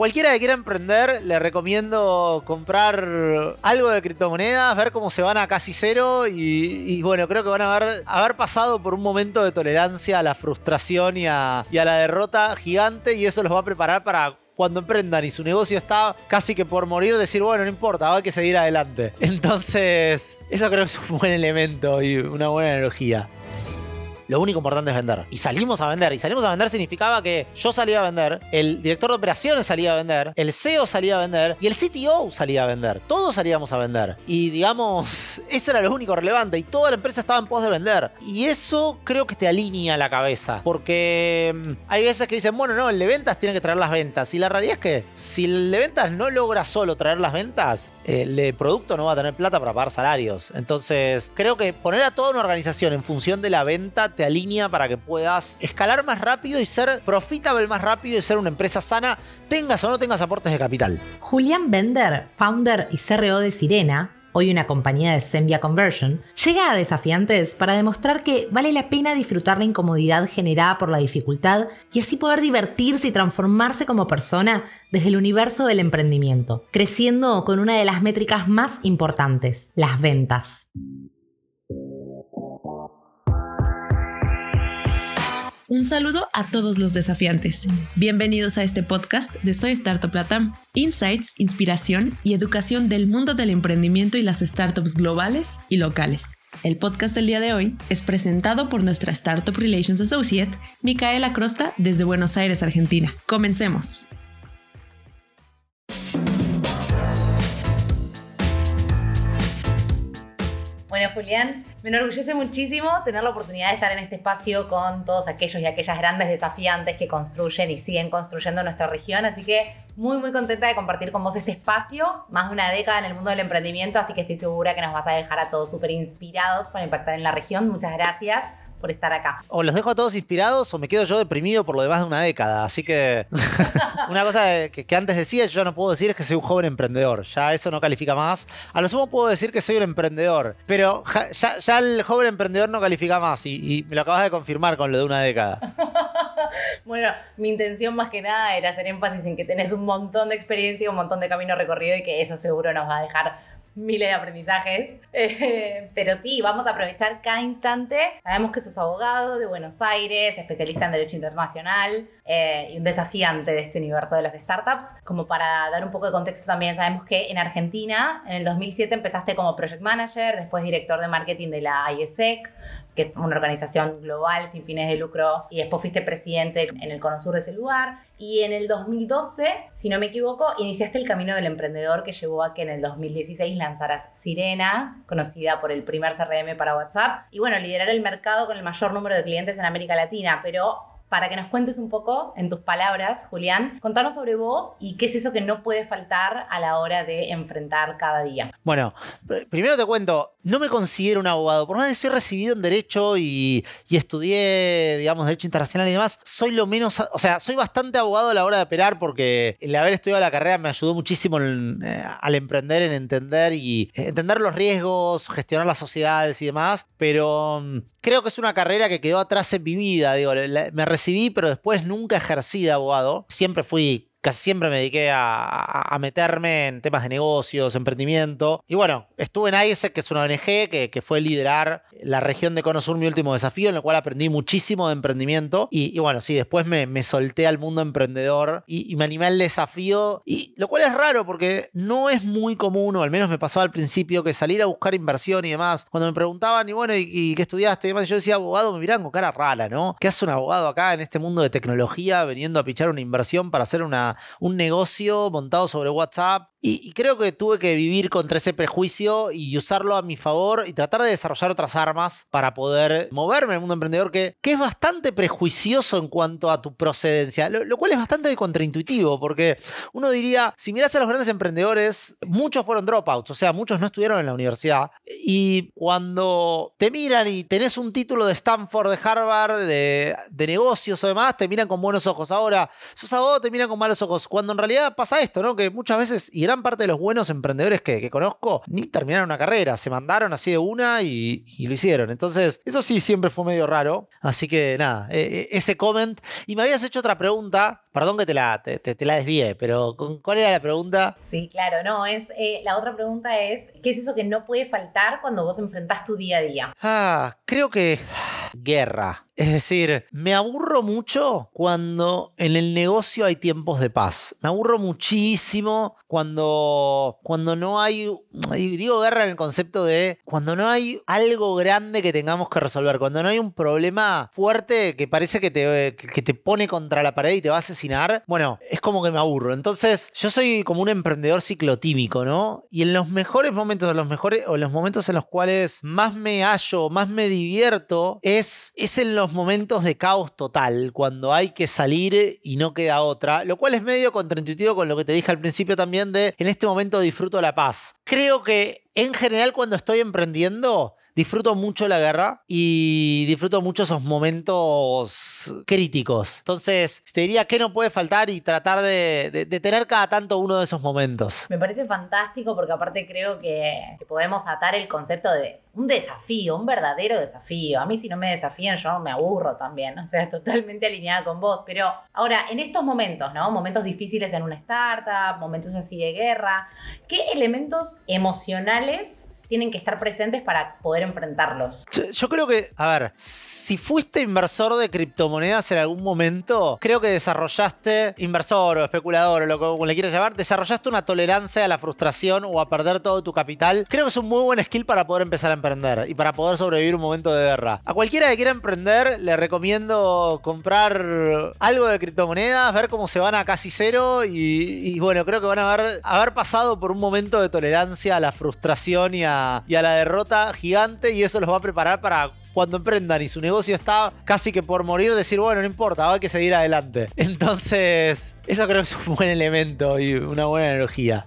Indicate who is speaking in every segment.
Speaker 1: cualquiera que quiera emprender, le recomiendo comprar algo de criptomonedas, ver cómo se van a casi cero y, bueno, creo que van a haber, pasado por un momento de tolerancia a la frustración y a, la derrota gigante y eso los va a preparar para cuando emprendan y su negocio está casi que por morir, decir, bueno, no importa, hay que seguir adelante. Entonces, eso creo que es un buen elemento y una buena energía lo único importante es vender. Y salimos a vender. Y salimos a vender significaba que yo salía a vender, el director de operaciones salía a vender, el CEO salía a vender y el CTO salía a vender. Todos salíamos a vender. Y digamos, eso era lo único relevante. Y toda la empresa estaba en pos de vender. Y eso creo que te alinea la cabeza. Porque mm, hay veces que dicen, bueno, no, el de ventas tiene que traer las ventas. Y la realidad es que si el de ventas no logra solo traer las ventas, el producto no va a tener plata para pagar salarios. Entonces, creo que poner a toda una organización en función de la venta alinea para que puedas escalar más rápido y ser profitable más rápido y ser una empresa sana, tengas o no tengas aportes de capital.
Speaker 2: Julián Bender, founder y CRO de Sirena, hoy una compañía de Sembia Conversion, llega a desafiantes para demostrar que vale la pena disfrutar la incomodidad generada por la dificultad y así poder divertirse y transformarse como persona desde el universo del emprendimiento, creciendo con una de las métricas más importantes, las ventas.
Speaker 3: Un saludo a todos los desafiantes. Bienvenidos a este podcast de Soy Startup Latam. Insights, inspiración y educación del mundo del emprendimiento y las startups globales y locales. El podcast del día de hoy es presentado por nuestra Startup Relations Associate, Micaela Crosta, desde Buenos Aires, Argentina. Comencemos.
Speaker 4: Bueno, Julián, me enorgullece muchísimo tener la oportunidad de estar en este espacio con todos aquellos y aquellas grandes desafiantes que construyen y siguen construyendo nuestra región. Así que muy, muy contenta de compartir con vos este espacio, más de una década en el mundo del emprendimiento, así que estoy segura que nos vas a dejar a todos súper inspirados para impactar en la región. Muchas gracias por estar acá.
Speaker 1: O los dejo a todos inspirados o me quedo yo deprimido por lo demás de una década. Así que una cosa que, antes decía, yo no puedo decir es que soy un joven emprendedor. Ya eso no califica más. A lo sumo puedo decir que soy un emprendedor, pero ya, el joven emprendedor no califica más y, me lo acabas de confirmar con lo de una década.
Speaker 4: bueno, mi intención más que nada era hacer énfasis en que tenés un montón de experiencia y un montón de camino recorrido y que eso seguro nos va a dejar miles de aprendizajes. Eh, pero sí, vamos a aprovechar cada instante. Sabemos que sos abogado de Buenos Aires, especialista en Derecho Internacional eh, y un desafiante de este universo de las startups. Como para dar un poco de contexto también, sabemos que en Argentina, en el 2007 empezaste como Project Manager, después director de marketing de la IESEC, que es una organización global sin fines de lucro, y después fuiste presidente en el Cono Sur de ese lugar. Y en el 2012, si no me equivoco, iniciaste el camino del emprendedor que llevó a que en el 2016 lanzaras Sirena, conocida por el primer CRM para WhatsApp, y bueno, liderar el mercado con el mayor número de clientes en América Latina, pero para que nos cuentes un poco, en tus palabras, Julián, contarnos sobre vos y qué es eso que no puede faltar a la hora de enfrentar cada día.
Speaker 1: Bueno, primero te cuento, no me considero un abogado, por más que soy recibido en Derecho y, estudié, digamos, Derecho Internacional y demás, soy lo menos, o sea, soy bastante abogado a la hora de operar porque el haber estudiado la carrera me ayudó muchísimo eh, al emprender, en entender y eh, entender los riesgos, gestionar las sociedades y demás, pero mm, creo que es una carrera que quedó atrás en mi vida, digo, me recibí, pero después nunca ejercí de abogado. Siempre fui casi siempre me dediqué a, meterme en temas de negocios, emprendimiento. Y bueno, estuve en ISEC, que es una ONG que, que fue liderar la región de Cono Sur, mi último desafío, en el cual aprendí muchísimo de emprendimiento. Y, bueno, sí, después me, solté al mundo emprendedor y, me animé al desafío. Y lo cual es raro porque no es muy común, o al menos me pasaba al principio, que salir a buscar inversión y demás. Cuando me preguntaban, y bueno, ¿y, qué estudiaste? Y demás, yo decía, abogado, me miran con cara rara, ¿no? ¿Qué hace un abogado acá en este mundo de tecnología veniendo a pichar una inversión para hacer una, un negocio montado sobre WhatsApp y, creo que tuve que vivir contra ese prejuicio y usarlo a mi favor y tratar de desarrollar otras armas para poder moverme en el mundo emprendedor que, que es bastante prejuicioso en cuanto a tu procedencia, lo, cual es bastante contraintuitivo porque uno diría, si miras a los grandes emprendedores, muchos fueron dropouts, o sea, muchos no estudiaron en la universidad y cuando te miran y tenés un título de Stanford, de Harvard, de, de negocios o demás, te miran con buenos ojos. Ahora, sos abogado, te miran con malos ojos, cuando en realidad pasa esto, ¿no? Que muchas veces, gran parte de los buenos emprendedores que, que conozco ni terminaron una carrera, se mandaron así de una y, y lo hicieron. Entonces, eso sí siempre fue medio raro. Así que nada, eh, ese comment. Y me habías hecho otra pregunta, perdón que te la, te, te- te la desvié, pero ¿con- ¿cuál era la pregunta?
Speaker 4: Sí, claro, no, es eh, la otra pregunta es, ¿qué es eso que no puede faltar cuando vos enfrentás tu día a día?
Speaker 1: Ah, creo que guerra. Es decir, me aburro mucho cuando en el negocio hay tiempos de paz. Me aburro muchísimo cuando, cuando no hay, digo guerra en el concepto de cuando no hay algo grande que tengamos que resolver, cuando no hay un problema fuerte que parece que te, que te pone contra la pared y te va a asesinar. Bueno, es como que me aburro. Entonces, yo soy como un emprendedor ciclotímico, ¿no? Y en los mejores momentos, en los mejores, o en los momentos en los cuales más me hallo, más me divierto, es, es en los momentos de caos total, cuando hay que salir y no queda otra, lo cual es medio contraintuitivo con lo que te dije al principio también de en este momento disfruto la paz. Creo que en general cuando estoy emprendiendo, disfruto mucho la guerra y disfruto mucho esos momentos críticos. Entonces, te diría que no puede faltar y tratar de, de- tener cada tanto uno de esos momentos.
Speaker 4: Me parece fantástico porque aparte creo que, que podemos atar el concepto de un desafío, un verdadero desafío. A mí si no me desafían yo me aburro también, o sea, totalmente alineada con vos. Pero ahora, en estos momentos, ¿no? Momentos difíciles en una startup, momentos así de guerra, ¿qué elementos emocionales tienen que estar presentes para poder enfrentarlos?
Speaker 1: Yo, creo que, a ver, si fuiste inversor de criptomonedas en algún momento, creo que desarrollaste, inversor o especulador o lo que le quieras llamar, desarrollaste una tolerancia a la frustración o a perder todo tu capital. Creo que es un muy buen skill para poder empezar a emprender y para poder sobrevivir un momento de guerra. A cualquiera que quiera emprender, le recomiendo comprar algo de criptomonedas, ver cómo se van a casi cero y, bueno, creo que van a haber pasado por un momento de tolerancia a la frustración y a, y a la derrota gigante y eso los va a preparar para cuando emprendan y su negocio está casi que por morir, decir, bueno, no importa, hay que seguir adelante. Entonces, eso creo que es un buen elemento y una buena energía.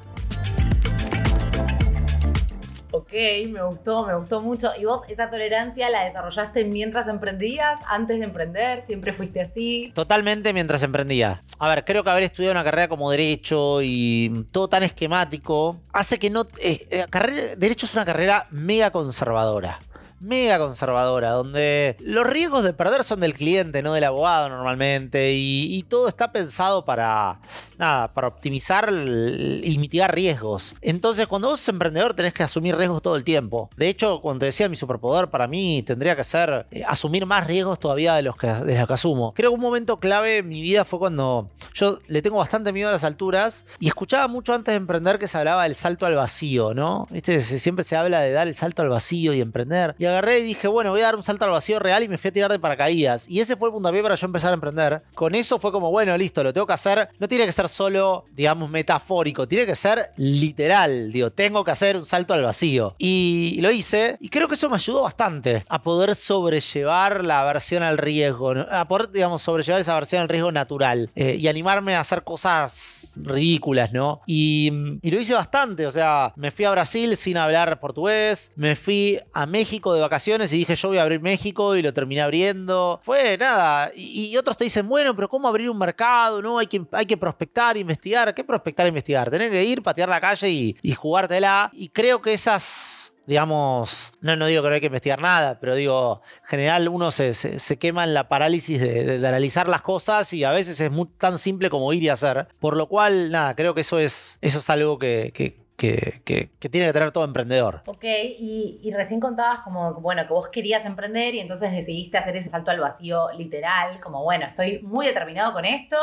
Speaker 4: Ok, me gustó, me gustó mucho. ¿Y vos esa tolerancia la desarrollaste mientras emprendías, antes de emprender? ¿Siempre fuiste así?
Speaker 1: Totalmente mientras emprendía. A ver, creo que haber estudiado una carrera como Derecho y todo tan esquemático hace que no. eh, eh, carrera- derecho es una carrera mega conservadora. Mega conservadora, donde los riesgos de perder son del cliente, no del abogado normalmente, y, todo está pensado para, nada, para optimizar y mitigar riesgos. Entonces, cuando vos sos emprendedor tenés que asumir riesgos todo el tiempo. De hecho, cuando te decía mi superpoder, para mí tendría que ser eh, asumir más riesgos todavía de los, que, de los que asumo. Creo que un momento clave en mi vida fue cuando yo le tengo bastante miedo a las alturas y escuchaba mucho antes de emprender que se hablaba del salto al vacío, ¿no? ¿Viste? Siempre se habla de dar el salto al vacío y emprender. Y agarré y dije, bueno, voy a dar un salto al vacío real y me fui a tirar de paracaídas. Y ese fue el puntapié para yo empezar a emprender. Con eso fue como, bueno, listo, lo tengo que hacer. No tiene que ser solo, digamos, metafórico, tiene que ser literal. Digo, tengo que hacer un salto al vacío. Y lo hice. Y creo que eso me ayudó bastante a poder sobrellevar la aversión al riesgo, a poder, digamos, sobrellevar esa aversión al riesgo natural eh, y animarme a hacer cosas ridículas, ¿no? Y, y lo hice bastante, o sea, me fui a Brasil sin hablar portugués, me fui a México de vacaciones y dije yo voy a abrir México y lo terminé abriendo. Fue nada, y, otros te dicen, bueno, pero ¿cómo abrir un mercado? No, hay que, hay que prospectar, investigar. ¿Qué prospectar, investigar? Tenés que ir, patear la calle y, y jugártela. Y creo que esas digamos, no, no digo que no hay que investigar nada, pero digo, en general uno se, se- quema en la parálisis de, analizar las cosas y a veces es muy, tan simple como ir y hacer. Por lo cual, nada, creo que eso es, eso es algo que- que- que- que tiene que tener todo emprendedor.
Speaker 4: Ok, y, y recién contabas como, bueno, que vos querías emprender y entonces decidiste hacer ese salto al vacío literal, como, bueno, estoy muy determinado con esto,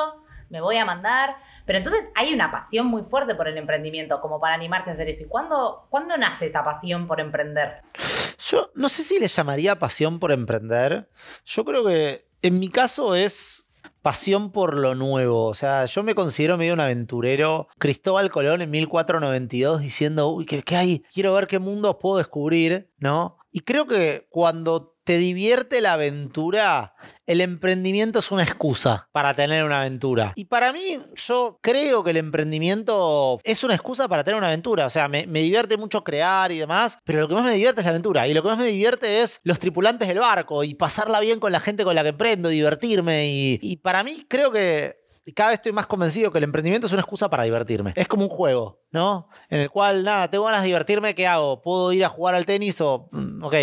Speaker 4: me voy a mandar, pero entonces hay una pasión muy fuerte por el emprendimiento, como para animarse a hacer eso. ¿Y cuándo, cuándo nace esa pasión por emprender?
Speaker 1: Yo no sé si le llamaría pasión por emprender. Yo creo que en mi caso es pasión por lo nuevo. O sea, yo me considero medio un aventurero. Cristóbal Colón en 1492 diciendo, uy, ¿qué, hay? Quiero ver qué mundos puedo descubrir, ¿no? Y creo que cuando te divierte la aventura, el emprendimiento es una excusa para tener una aventura. Y para mí, yo creo que el emprendimiento es una excusa para tener una aventura. O sea, me, me divierte mucho crear y demás, pero lo que más me divierte es la aventura. Y lo que más me divierte es los tripulantes del barco y pasarla bien con la gente con la que emprendo, divertirme. Y, y para mí, creo que cada vez estoy más convencido que el emprendimiento es una excusa para divertirme. Es como un juego, ¿no? En el cual, nada, tengo ganas de divertirme, ¿qué hago? ¿Puedo ir a jugar al tenis o, mm, ok,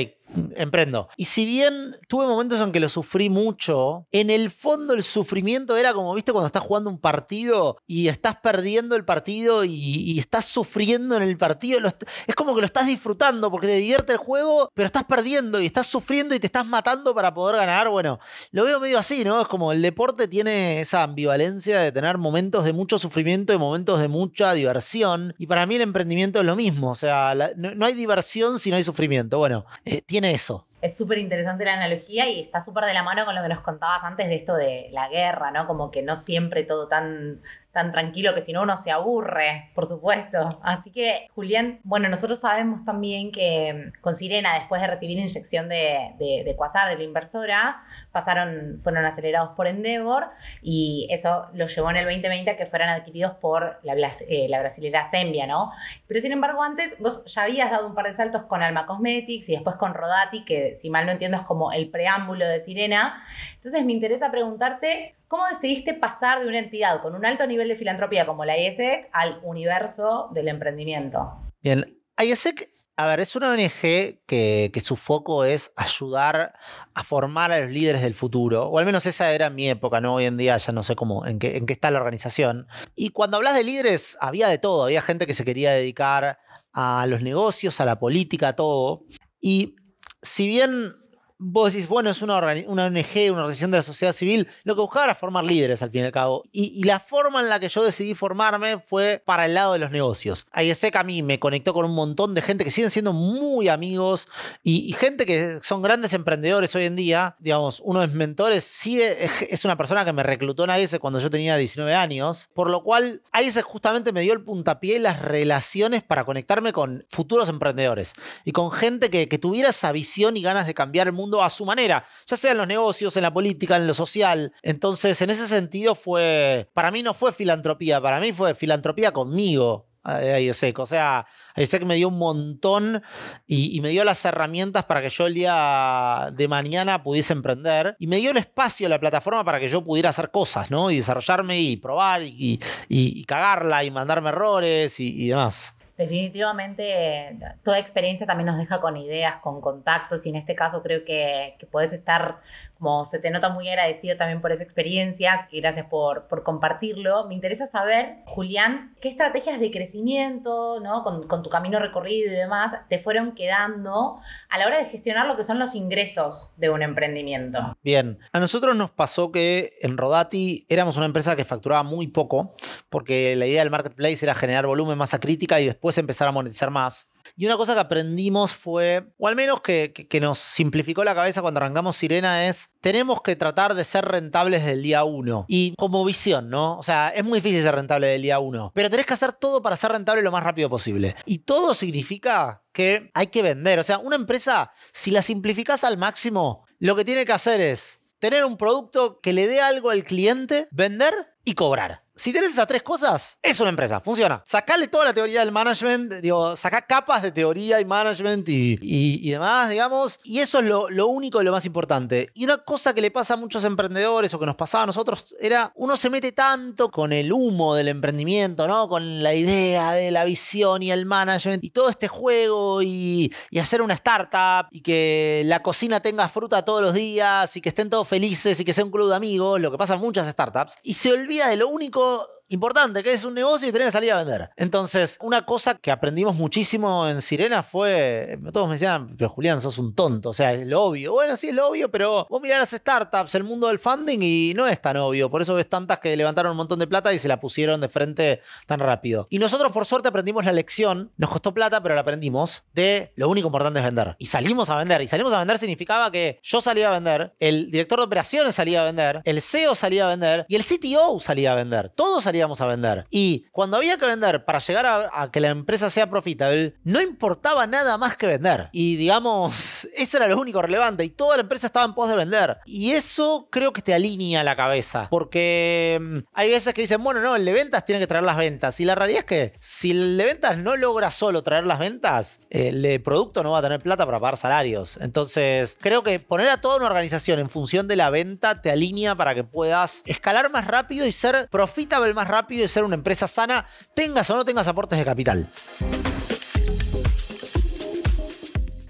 Speaker 1: emprendo. Y si bien tuve momentos en que lo sufrí mucho, en el fondo el sufrimiento era como, viste, cuando estás jugando un partido y estás perdiendo el partido y, estás sufriendo en el partido. es como que lo estás disfrutando porque te divierte el juego, pero estás perdiendo y estás sufriendo y te estás matando para poder ganar. Bueno, lo veo medio así, ¿no? Es como el deporte tiene esa ambivalencia de tener momentos de mucho sufrimiento y momentos de mucha diversión. Y para mí el emprendimiento es lo mismo. O sea, no, hay diversión si no hay sufrimiento. Bueno, eh, eso.
Speaker 4: Es súper interesante la analogía y está súper de la mano con lo que nos contabas antes de esto de la guerra, ¿no? Como que no siempre todo tan tan tranquilo que si no uno se aburre, por supuesto. Así que, Julián, bueno, nosotros sabemos también que con Sirena, después de recibir inyección de, de, de Quasar, de la inversora, pasaron, fueron acelerados por Endeavor y eso los llevó en el 2020 a que fueran adquiridos por la, eh, la brasilera Sembia, ¿no? Pero sin embargo, antes vos ya habías dado un par de saltos con Alma Cosmetics y después con Rodati, que si mal no entiendo es como el preámbulo de Sirena. Entonces me interesa preguntarte ¿Cómo decidiste pasar de una entidad con un alto nivel de filantropía como la ISEC al universo del emprendimiento?
Speaker 1: Bien, ISEC, a ver, es una ONG que, su foco es ayudar a formar a los líderes del futuro, o al menos esa era mi época, ¿no? Hoy en día ya no sé cómo, en qué, en qué está la organización. Y cuando hablas de líderes, había de todo, había gente que se quería dedicar a los negocios, a la política, a todo. Y si bien vos decís, bueno, es una, una ONG, una organización de la sociedad civil, lo que buscaba era formar líderes al fin y al cabo. Y, la forma en la que yo decidí formarme fue para el lado de los negocios. ISEC a mí me conectó con un montón de gente que siguen siendo muy amigos y, gente que son grandes emprendedores hoy en día. Digamos, uno de mis mentores sigue, es una persona que me reclutó en ISEC cuando yo tenía 19 años, por lo cual ISEC justamente me dio el puntapié y las relaciones para conectarme con futuros emprendedores y con gente que, que tuviera esa visión y ganas de cambiar el mundo a su manera, ya sea en los negocios, en la política, en lo social. Entonces, en ese sentido fue, para mí no fue filantropía, para mí fue filantropía conmigo. Ayesec. O sea, Ayesec me dio un montón y, me dio las herramientas para que yo el día de mañana pudiese emprender y me dio el espacio, la plataforma para que yo pudiera hacer cosas, ¿no? Y desarrollarme y probar y, cagarla y mandarme errores y demás
Speaker 4: definitivamente toda experiencia también nos deja con ideas, con contactos y en este caso creo que, que puedes estar como se te nota muy agradecido también por esa experiencia, así que gracias por, por compartirlo. Me interesa saber, Julián, qué estrategias de crecimiento, ¿no? Con, con, tu camino recorrido y demás, te fueron quedando a la hora de gestionar lo que son los ingresos de un emprendimiento.
Speaker 1: Bien, a nosotros nos pasó que en Rodati éramos una empresa que facturaba muy poco, porque la idea del marketplace era generar volumen, masa crítica y después empezar a monetizar más. Y una cosa que aprendimos fue, o al menos que, nos simplificó la cabeza cuando arrancamos Sirena, es tenemos que tratar de ser rentables del día uno. Y como visión, ¿no? O sea, es muy difícil ser rentable del día uno, pero tenés que hacer todo para ser rentable lo más rápido posible. Y todo significa que hay que vender. O sea, una empresa, si la simplificas al máximo, lo que tiene que hacer es tener un producto que le dé algo al cliente, vender y cobrar. Si tienes esas tres cosas, es una empresa, funciona. Sacale toda la teoría del management, digo, saca capas de teoría y management y, demás, digamos, y eso es lo, lo, único y lo más importante. Y una cosa que le pasa a muchos emprendedores o que nos pasaba a nosotros era, uno se mete tanto con el humo del emprendimiento, ¿no? Con la idea de la visión y el management y todo este juego y, y hacer una startup y que la cocina tenga fruta todos los días y que estén todos felices y que sea un club de amigos, lo que pasa en muchas startups, y se olvida de lo único people importante, que es un negocio y tenés que salir a vender. Entonces, una cosa que aprendimos muchísimo en Sirena fue, todos me decían, pero Julián, sos un tonto, o sea, es lo obvio. Bueno, sí, es lo obvio, pero vos mirás las startups, el mundo del funding y no es tan obvio. Por eso ves tantas que levantaron un montón de plata y se la pusieron de frente tan rápido. Y nosotros, por suerte, aprendimos la lección, nos costó plata, pero la aprendimos, de lo único importante es vender. Y salimos a vender. Y salimos a vender significaba que yo salía a vender, el director de operaciones salía a vender, el CEO salía a vender y el CTO salía a vender. Todos salían salíamos a vender. Y cuando había que vender para llegar a, a que la empresa sea profitable, no importaba nada más que vender. Y digamos, eso era lo único relevante. Y toda la empresa estaba en pos de vender. Y eso creo que te alinea la cabeza. Porque mm, hay veces que dicen, bueno, no, el de ventas tiene que traer las ventas. Y la realidad es que si el de ventas no logra solo traer las ventas, el de producto no va a tener plata para pagar salarios. Entonces, creo que poner a toda una organización en función de la venta te alinea para que puedas escalar más rápido y ser profitable más rápido y ser una empresa sana, tengas o no tengas aportes de capital.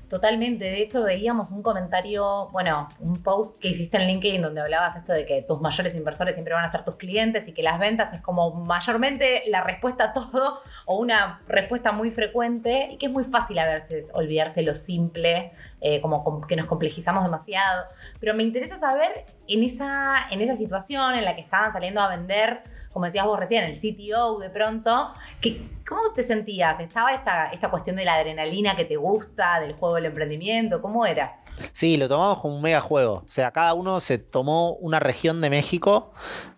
Speaker 4: Totalmente. De hecho, veíamos un comentario, bueno, un post que hiciste en LinkedIn donde hablabas esto de que tus mayores inversores siempre van a ser tus clientes y que las ventas es como mayormente la respuesta a todo o una respuesta muy frecuente y que es muy fácil a veces olvidarse lo simple, eh, como, que nos complejizamos demasiado. Pero me interesa saber en esa, en esa situación en la que estaban saliendo a vender como decías vos recién, el CTO de pronto, que, ¿cómo te sentías? ¿Estaba esta, esta cuestión de la adrenalina que te gusta, del juego del emprendimiento? ¿Cómo era?
Speaker 1: Sí, lo tomamos como un mega juego. O sea, cada uno se tomó una región de México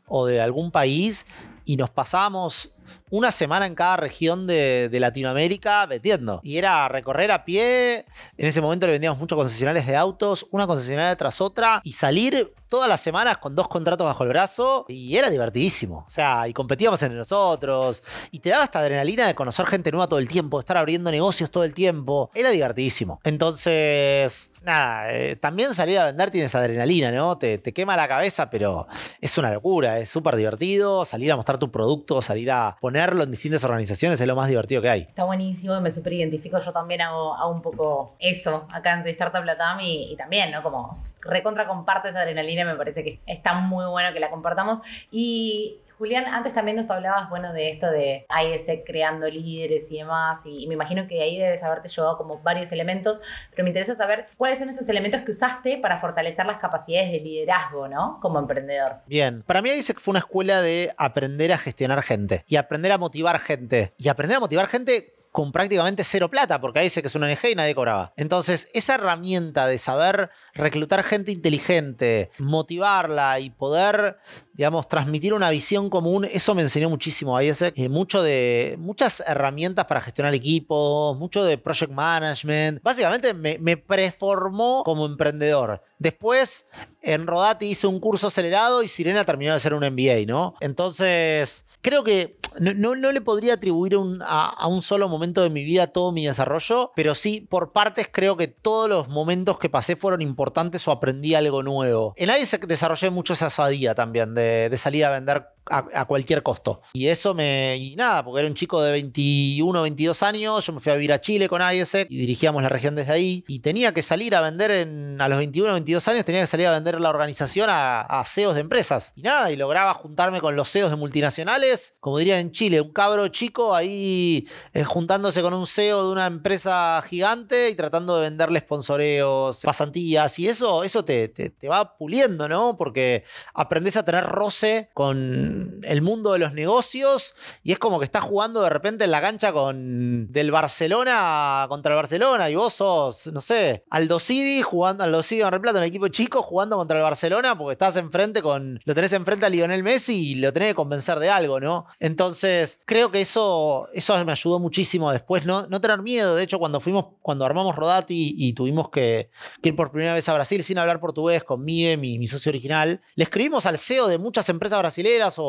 Speaker 1: o de algún país y nos pasamos una semana en cada región de, Latinoamérica vendiendo. Y era recorrer a pie. En ese momento le vendíamos muchos concesionarios de autos, una concesionaria tras otra, y salir todas las semanas con dos contratos bajo el brazo. Y era divertidísimo. O sea, y competíamos entre nosotros. Y te daba esta adrenalina de conocer gente nueva todo el tiempo, de estar abriendo negocios todo el tiempo. Era divertidísimo. Entonces, nada, eh, también salir a vender tiene esa adrenalina, ¿no? Te, te quema la cabeza, pero es una locura, es súper divertido. Salir a mostrar tu producto, salir a ponerlo en distintas organizaciones es lo más divertido que hay.
Speaker 4: Está buenísimo me súper identifico. Yo también hago, hago, un poco eso acá en Startup Latam y, y, también, ¿no? Como recontra comparto esa adrenalina, me parece que está muy bueno que la compartamos. Y Julián, antes también nos hablabas, bueno, de esto de ISEC creando líderes y demás, y, me imagino que ahí debes haberte llevado como varios elementos, pero me interesa saber cuáles son esos elementos que usaste para fortalecer las capacidades de liderazgo, ¿no? Como emprendedor.
Speaker 1: Bien, para mí ISEC fue una escuela de aprender a gestionar gente y aprender a motivar gente. Y aprender a motivar gente con prácticamente cero plata, porque ahí dice que es una ONG y nadie cobraba. Entonces, esa herramienta de saber reclutar gente inteligente, motivarla y poder, digamos, transmitir una visión común, eso me enseñó muchísimo a ISEC. Eh, mucho de, muchas herramientas para gestionar equipos, mucho de project management. Básicamente me, me preformó como emprendedor. Después, en Rodati hice un curso acelerado y Sirena terminó de ser un MBA, ¿no? Entonces, creo que no, no, no le podría atribuir un, a, un solo momento de mi vida todo mi desarrollo, pero sí, por partes, creo que todos los momentos que pasé fueron importantes o aprendí algo nuevo. En ISEC desarrollé mucho esa osadía también, de, de salir a vender a, cualquier costo. Y eso me. Y nada, porque era un chico de 21, 22 años. Yo me fui a vivir a Chile con ISEC y dirigíamos la región desde ahí. Y tenía que salir a vender en, a los 21, 22 años, tenía que salir a vender la organización a, a CEOs de empresas. Y nada, y lograba juntarme con los CEOs de multinacionales, como dirían en Chile, un cabro chico ahí eh, juntándose con un CEO de una empresa gigante y tratando de venderle sponsoreos, pasantías. Y eso, eso te, te, te va puliendo, ¿no? Porque aprendes a tener roce con el mundo de los negocios y es como que estás jugando de repente en la cancha con del Barcelona contra el Barcelona y vos sos, no sé, Aldo Civi jugando Aldo Civi en Replata, un equipo chico jugando contra el Barcelona porque estás enfrente con lo tenés enfrente a Lionel Messi y lo tenés que convencer de algo, ¿no? Entonces, creo que eso eso me ayudó muchísimo después no no tener miedo, de hecho cuando fuimos cuando armamos Rodati y tuvimos que, que ir por primera vez a Brasil sin hablar portugués con Miguel, mi, mi socio original, le escribimos al CEO de muchas empresas brasileras o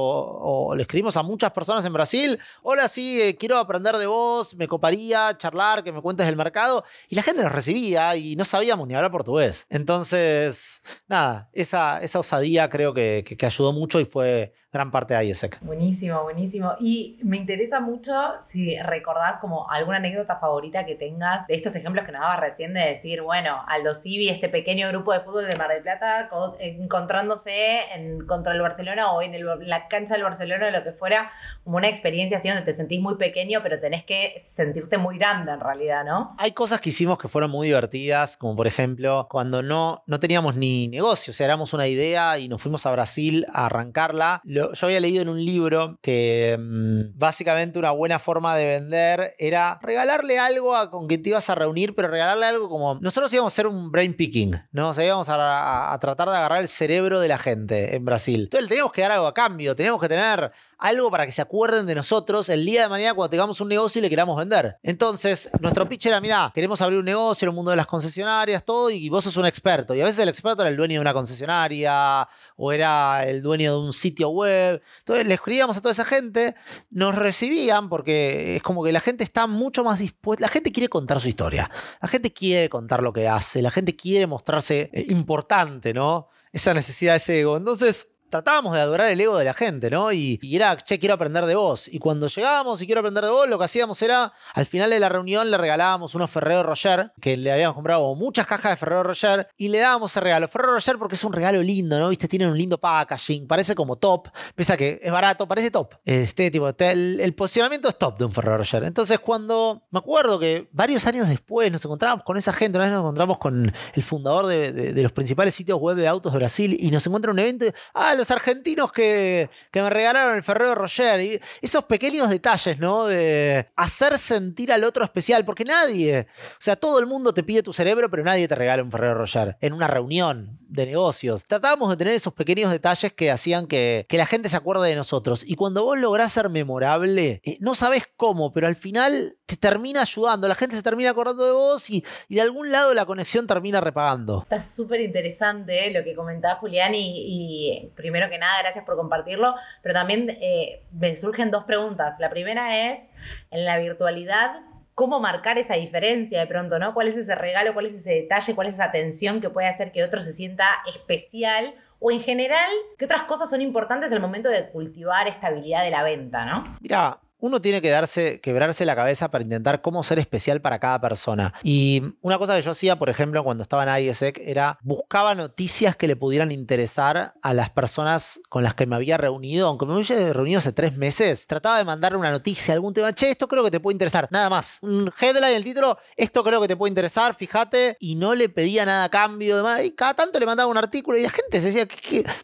Speaker 1: le escribimos a muchas personas en Brasil, hola, sí, eh, quiero aprender de vos, me coparía charlar, que me cuentes del mercado, y la gente nos recibía y no sabíamos ni hablar portugués. Entonces, nada, esa, esa osadía creo que, que ayudó mucho y fue gran parte de ISEC.
Speaker 4: Buenísimo, buenísimo. Y me interesa mucho si recordás como alguna anécdota favorita que tengas de estos ejemplos que nos dabas recién de decir, bueno, Aldo Civi, este pequeño grupo de fútbol de Mar del Plata, encontrándose en, contra el Barcelona o en el, la cancha del Barcelona o lo que fuera, como una experiencia así donde te sentís muy pequeño, pero tenés que sentirte muy grande en realidad, ¿no?
Speaker 1: Hay cosas que hicimos que fueron muy divertidas, como por ejemplo, cuando no, no teníamos ni negocio, o sea, éramos una idea y nos fuimos a Brasil a arrancarla. Lo yo había leído en un libro que mm, básicamente una buena forma de vender era regalarle algo a con quien te ibas a reunir, pero regalarle algo como. Nosotros íbamos a hacer un brain picking, ¿no? O sea, íbamos a, a tratar de agarrar el cerebro de la gente en Brasil. Entonces le teníamos que dar algo a cambio, teníamos que tener algo para que se acuerden de nosotros el día de mañana cuando tengamos un negocio y le queramos vender. Entonces, nuestro pitch era, mira, queremos abrir un negocio en el mundo de las concesionarias, todo, y vos sos un experto. Y a veces el experto era el dueño de una concesionaria o era el dueño de un sitio web. Entonces, le escribíamos a toda esa gente, nos recibían porque es como que la gente está mucho más dispuesta, la gente quiere contar su historia, la gente quiere contar lo que hace, la gente quiere mostrarse eh, importante, ¿no? Esa necesidad, ese ego. Entonces, tratábamos de adorar el ego de la gente, ¿no? Y, era, che, quiero aprender de vos. Y cuando llegábamos y quiero aprender de vos, lo que hacíamos era, al final de la reunión le regalábamos unos Ferrero Roger, que le habíamos comprado muchas cajas de Ferrero Roger, y le dábamos ese regalo. Ferrero Roger porque es un regalo lindo, ¿no? Viste, tiene un lindo packaging, parece como top, pese a que es barato, parece top. Este tipo, el, posicionamiento es top de un Ferrero Roger. Entonces, cuando me acuerdo que varios años después nos encontrábamos con esa gente, una vez nos encontramos con el fundador de, de los principales sitios web de autos de Brasil, y nos encuentra en un evento, ah, los argentinos que, que, me regalaron el Ferrero Roger. Y esos pequeños detalles, ¿no? De hacer sentir al otro especial, porque nadie, o sea, todo el mundo te pide tu cerebro, pero nadie te regala un Ferrero Roger en una reunión de negocios. Tratábamos de tener esos pequeños detalles que hacían que, que la gente se acuerde de nosotros. Y cuando vos lográs ser memorable, eh, no sabes cómo, pero al final te termina ayudando. La gente se termina acordando de vos y, y de algún lado la conexión termina repagando.
Speaker 4: Está súper interesante eh, lo que comentaba Julián y, y primero que nada gracias por compartirlo, pero también eh, me surgen dos preguntas. La primera es, en la virtualidad, ¿cómo marcar esa diferencia de pronto, ¿no? ¿Cuál es ese regalo, cuál es ese detalle, cuál es esa atención que puede hacer que otro se sienta especial? O en general, ¿qué otras cosas son importantes al momento de cultivar esta habilidad de la venta, ¿no?
Speaker 1: Mira, uno tiene que darse, quebrarse la cabeza para intentar cómo ser especial para cada persona. Y una cosa que yo hacía, por ejemplo, cuando estaba en IESEC, era buscaba noticias que le pudieran interesar a las personas con las que me había reunido, aunque me hubiese reunido hace tres meses, trataba de mandarle una noticia, algún tema, che, esto creo que te puede interesar, nada más. Un headline, el título, esto creo que te puede interesar, fíjate, y no le pedía nada a cambio, y cada tanto le mandaba un artículo y la gente se decía,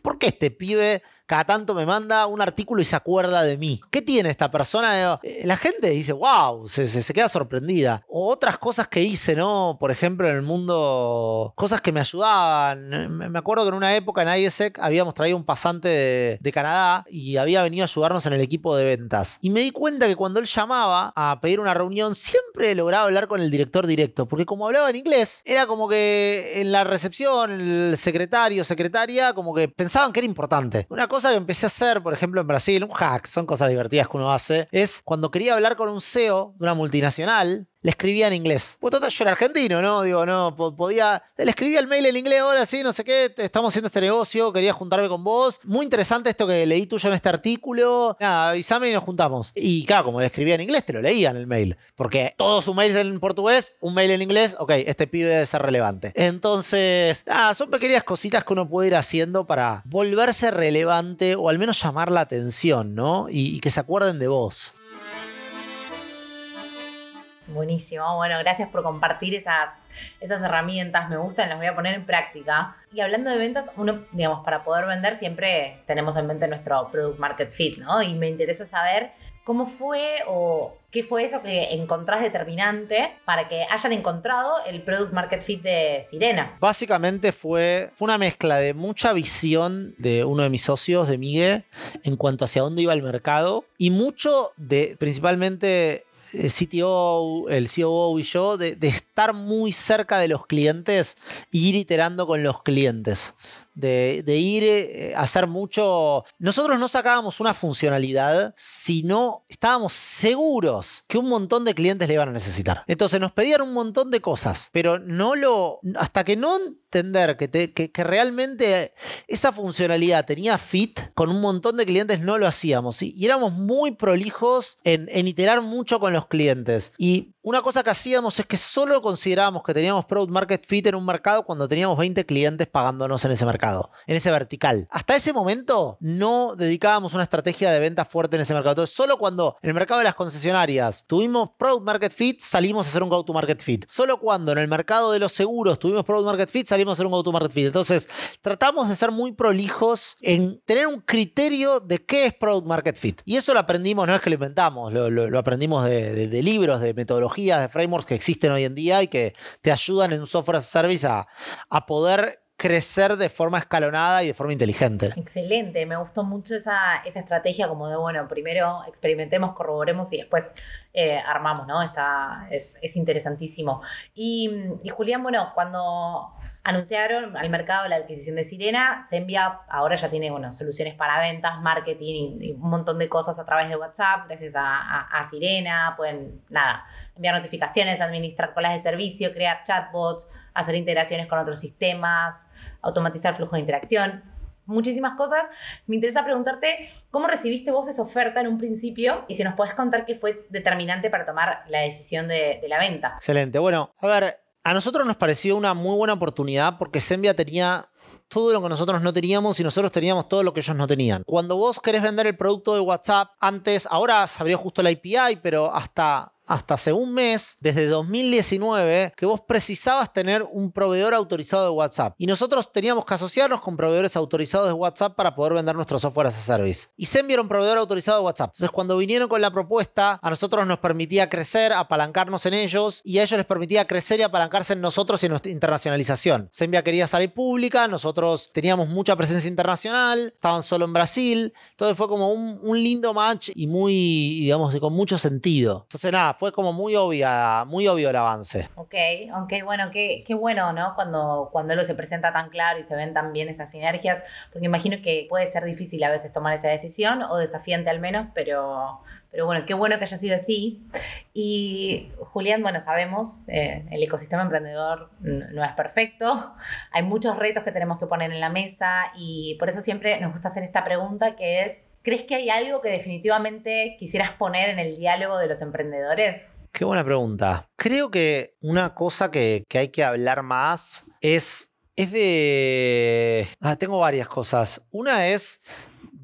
Speaker 1: por qué este pibe cada tanto me manda un artículo y se acuerda de mí. ¿Qué tiene esta persona? Eh, la gente dice, wow, se, queda sorprendida. O otras cosas que hice, ¿no? Por ejemplo, en el mundo, cosas que me ayudaban. Me acuerdo que en una época en IESEC habíamos traído un pasante de, de Canadá y había venido a ayudarnos en el equipo de ventas. Y me di cuenta que cuando él llamaba a pedir una reunión, siempre lograba hablar con el director directo, porque como hablaba en inglés, era como que en la recepción, el secretario, secretaria, como que pensaban que era importante. Una cosa cosa que empecé a hacer, por ejemplo, en Brasil, un hack, son cosas divertidas que uno hace, es cuando quería hablar con un CEO de una multinacional, le escribía en inglés. Pues total, yo era argentino, ¿no? Digo, no, podía. Le escribía el mail en inglés, ahora sí, no sé qué, estamos haciendo este negocio, quería juntarme con vos. Muy interesante esto que leí tuyo en este artículo. Nada, avísame y nos juntamos. Y claro, como le escribía en inglés, te lo leía en el mail. Porque todos sus mails en portugués, un mail en inglés, ok, este pibe debe ser relevante. Entonces, nada, son pequeñas cositas que uno puede ir haciendo para volverse relevante o al menos llamar la atención, ¿no? y, y que se acuerden de vos.
Speaker 4: Buenísimo, bueno, gracias por compartir esas, esas herramientas, me gustan, las voy a poner en práctica. Y hablando de ventas, uno, digamos, para poder vender siempre tenemos en mente nuestro product market fit, ¿no? Y me interesa saber cómo fue o qué fue eso que encontrás determinante para que hayan encontrado el product market fit de Sirena.
Speaker 1: Básicamente fue, fue una mezcla de mucha visión de uno de mis socios, de Miguel, en cuanto hacia dónde iba el mercado y mucho de principalmente el CTO, el COO y yo, de, estar muy cerca de los clientes e ir iterando con los clientes. De, ir eh, a hacer mucho. Nosotros no sacábamos una funcionalidad, sino estábamos seguros que un montón de clientes le iban a necesitar. Entonces nos pedían un montón de cosas, pero no lo. Hasta que no entender que, te, que, que, realmente esa funcionalidad tenía fit, con un montón de clientes no lo hacíamos. Y, éramos muy prolijos en, en iterar mucho con los clientes. Y una cosa que hacíamos es que solo considerábamos que teníamos product market fit en un mercado cuando teníamos 20 clientes pagándonos en ese mercado, en ese vertical. Hasta ese momento no dedicábamos una estrategia de venta fuerte en ese mercado. Entonces, solo cuando en el mercado de las concesionarias tuvimos product market fit, salimos a hacer un go to market fit. Solo cuando en el mercado de los seguros tuvimos product market fit, salimos queremos hacer un go-to-market fit. Entonces, tratamos de ser muy prolijos en tener un criterio de qué es product market fit. Y eso lo aprendimos, no es que lo inventamos, lo, aprendimos de, libros, de metodologías, de frameworks que existen hoy en día y que te ayudan en un software as a service a, poder crecer de forma escalonada y de forma inteligente.
Speaker 4: Excelente, me gustó mucho esa, esa estrategia como de, bueno, primero experimentemos, corroboremos y después eh, armamos, ¿no? Está, es, es interesantísimo. Y Julián, bueno, cuando anunciaron al mercado la adquisición de Sirena, Zenvia ahora ya tiene, bueno, soluciones para ventas, marketing y, un montón de cosas a través de WhatsApp, gracias a, Sirena, pueden, nada, enviar notificaciones, administrar colas de servicio, crear chatbots, hacer integraciones con otros sistemas, automatizar flujo de interacción muchísimas cosas. Me interesa preguntarte cómo recibiste vos esa oferta en un principio y si nos podés contar qué fue determinante para tomar la decisión de, de la venta.
Speaker 1: Excelente. Bueno, a ver, a nosotros nos pareció una muy buena oportunidad porque Zenvia tenía todo lo que nosotros no teníamos y nosotros teníamos todo lo que ellos no tenían. Cuando vos querés vender el producto de WhatsApp, antes, ahora se abrió justo la API, pero hasta hasta hace un mes, desde 2019, que vos precisabas tener un proveedor autorizado de WhatsApp. Y nosotros teníamos que asociarnos con proveedores autorizados de WhatsApp para poder vender nuestro software as a service. Y Zenvia era un proveedor autorizado de WhatsApp. Entonces, cuando vinieron con la propuesta, a nosotros nos permitía crecer, apalancarnos en ellos, y a ellos les permitía crecer y apalancarse en nosotros y en nuestra internacionalización. Zenvia quería salir pública, nosotros teníamos mucha presencia internacional, estaban solo en Brasil, entonces fue como un, un lindo match y muy, digamos, con mucho sentido. Entonces, nada, fue como muy obvia, muy obvio el avance.
Speaker 4: Ok, ok, bueno, qué, qué bueno, ¿no? Cuando, cuando algo se presenta tan claro y se ven tan bien esas sinergias, porque imagino que puede ser difícil a veces tomar esa decisión, o desafiante al menos, pero, pero bueno, qué bueno que haya sido así. Y Julián, bueno, sabemos, eh, el ecosistema emprendedor no es perfecto, hay muchos retos que tenemos que poner en la mesa y por eso siempre nos gusta hacer esta pregunta que es, ¿crees que hay algo que definitivamente quisieras poner en el diálogo de los emprendedores?
Speaker 1: Qué buena pregunta. Creo que una cosa que, hay que hablar más es, es de... Ah, tengo varias cosas. Una es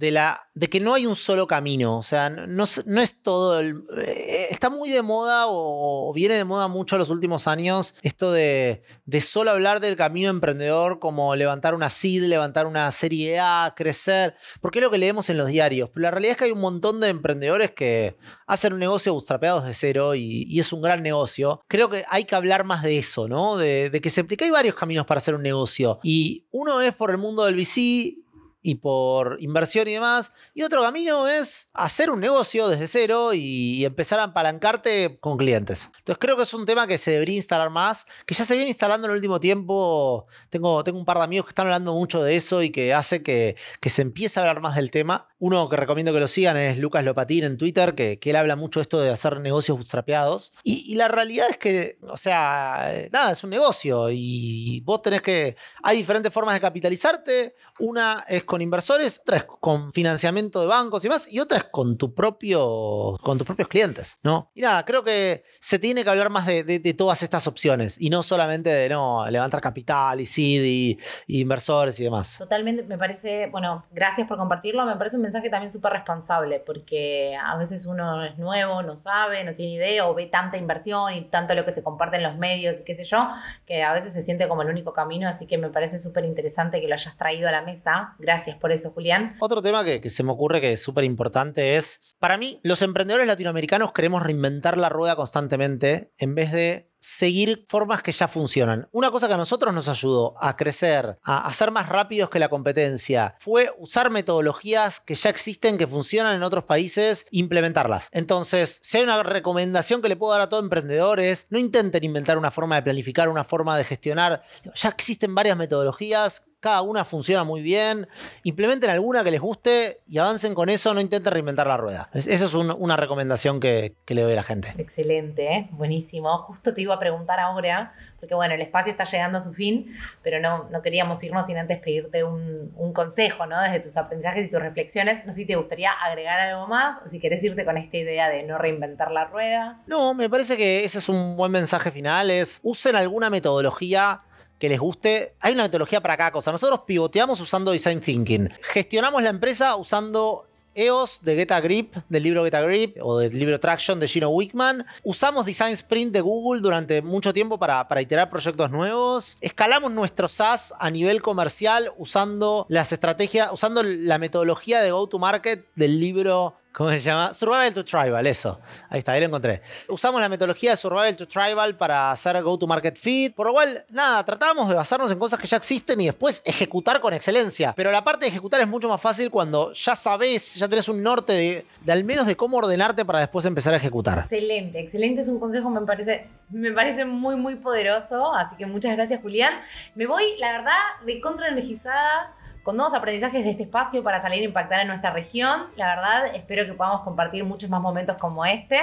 Speaker 1: de, la, de que no hay un solo camino. O sea, no, no es- todo... el- eh, está muy de moda o, o viene de moda mucho los últimos años esto de, de solo hablar del camino emprendedor como levantar una seed, levantar una serie A, crecer, porque es lo que leemos en los diarios. Pero la realidad es que hay un montón de emprendedores que hacen un negocio bootstrapeados de cero y, y es un gran negocio. Creo que hay que hablar más de eso, ¿no? De, que se hay varios caminos para hacer un negocio. Y uno es por el mundo del VC y por inversión y demás. Y otro camino es hacer un negocio desde cero y empezar a apalancarte con clientes. Entonces creo que es un tema que se debería instalar más, que ya se viene instalando en el último tiempo. Tengo, tengo un par de amigos que están hablando mucho de eso y que hace que, que se empiece a hablar más del tema. Uno que recomiendo que lo sigan es Lucas Lopatín en Twitter, que, él habla mucho esto de hacer negocios bootstrapeados. Y, la realidad es que, o sea, eh, nada, es un negocio y vos tenés que... Hay diferentes formas de capitalizarte. Una es con inversores, otra es con financiamiento de bancos y más, y otra es con con tus propios clientes, ¿no? Y nada, creo que se tiene que hablar más de, todas estas opciones y no solamente de no levantar capital y seed y inversores y demás.
Speaker 4: Totalmente, me parece, bueno, gracias por compartirlo, me parece un mensaje también súper responsable, porque a veces uno es nuevo, no sabe, no tiene idea, o ve tanta inversión y tanto lo que se comparte en los medios y qué sé yo, que a veces se siente como el único camino, así que me parece súper interesante que lo hayas traído a la mesa. Gracias por eso, Julián.
Speaker 1: Otro tema que, que se me ocurre que es súper importante es, para mí, los emprendedores latinoamericanos queremos reinventar la rueda constantemente en vez de seguir formas que ya funcionan. Una cosa que a nosotros nos ayudó a crecer, a, a ser más rápidos que la competencia, fue usar metodologías que ya existen, que funcionan en otros países, implementarlas. Entonces, si hay una recomendación que le puedo dar a todo emprendedor es, no intenten inventar una forma de planificar, una forma de gestionar. Ya existen varias metodologías, cada una funciona muy bien. Implementen alguna que les guste y avancen con eso, no intenten reinventar la rueda. Es- Eso es un- una recomendación que, que le doy a la gente.
Speaker 4: Excelente, ¿eh? buenísimo. Justo te iba a preguntar ahora, porque bueno, el espacio está llegando a su fin, pero no, no queríamos irnos sin antes pedirte un, un consejo, ¿no? Desde tus aprendizajes y tus reflexiones. No sé si te gustaría agregar algo más o si querés irte con esta idea de no reinventar la rueda.
Speaker 1: No, me parece que ese es un buen mensaje final, es usen alguna metodología que les guste. Hay una metodología para cada cosa. Nosotros pivoteamos usando Design Thinking. Gestionamos la empresa usando EOS de Get Grip, del libro Get Grip, o del libro Traction de Gino Wickman. Usamos Design Sprint de Google durante mucho tiempo para, para iterar proyectos nuevos. Escalamos nuestro SaaS a nivel comercial usando las estrategias, usando la metodología de go-to-market del libro ¿Cómo se llama? Survival to Tribal, eso. Ahí está, ahí lo encontré. Usamos la metodología de Survival to Tribal para hacer go-to-market fit. Por lo cual, nada, tratamos de basarnos en cosas que ya existen y después ejecutar con excelencia. Pero la parte de ejecutar es mucho más fácil cuando ya sabes, ya tenés un norte de, al menos de cómo ordenarte para después empezar a ejecutar.
Speaker 4: Excelente, excelente. Es un consejo, me parece, me parece muy, muy poderoso. Así que muchas gracias, Julián. Me voy, la verdad, de contra energizada con nuevos aprendizajes de este espacio para salir a impactar en nuestra región. La verdad, espero que podamos compartir muchos más momentos como este.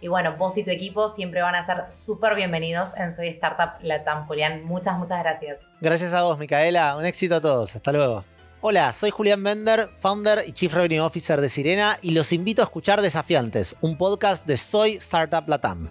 Speaker 4: Y bueno, vos y tu equipo siempre van a ser súper bienvenidos en Soy Startup Latam, Julián. Muchas, muchas gracias.
Speaker 1: Gracias a vos, Micaela. Un éxito a todos. Hasta luego. Hola, soy Julián Bender, founder y Chief Revenue Officer de Sirena y los invito a escuchar Desafiantes, un podcast de Soy Startup Latam.